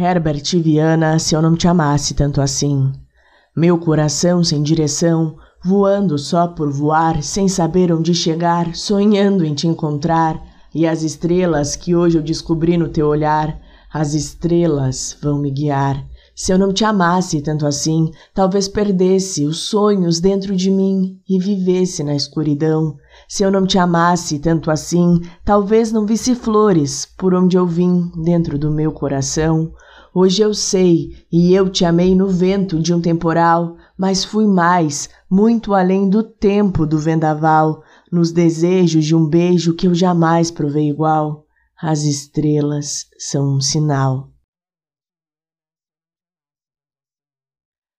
Herbert Viana, se eu não te amasse tanto assim. Meu coração sem direção, voando só por voar, sem saber onde chegar, sonhando em te encontrar, e as estrelas que hoje eu descobri no teu olhar, as estrelas vão me guiar. Se eu não te amasse tanto assim, talvez perdesse os sonhos dentro de mim e vivesse na escuridão. Se eu não te amasse tanto assim, talvez não visse flores por onde eu vim dentro do meu coração. Hoje eu sei, e eu te amei no vento de um temporal, mas fui mais, muito além do tempo do vendaval, nos desejos de um beijo que eu jamais provei igual. As estrelas são um sinal.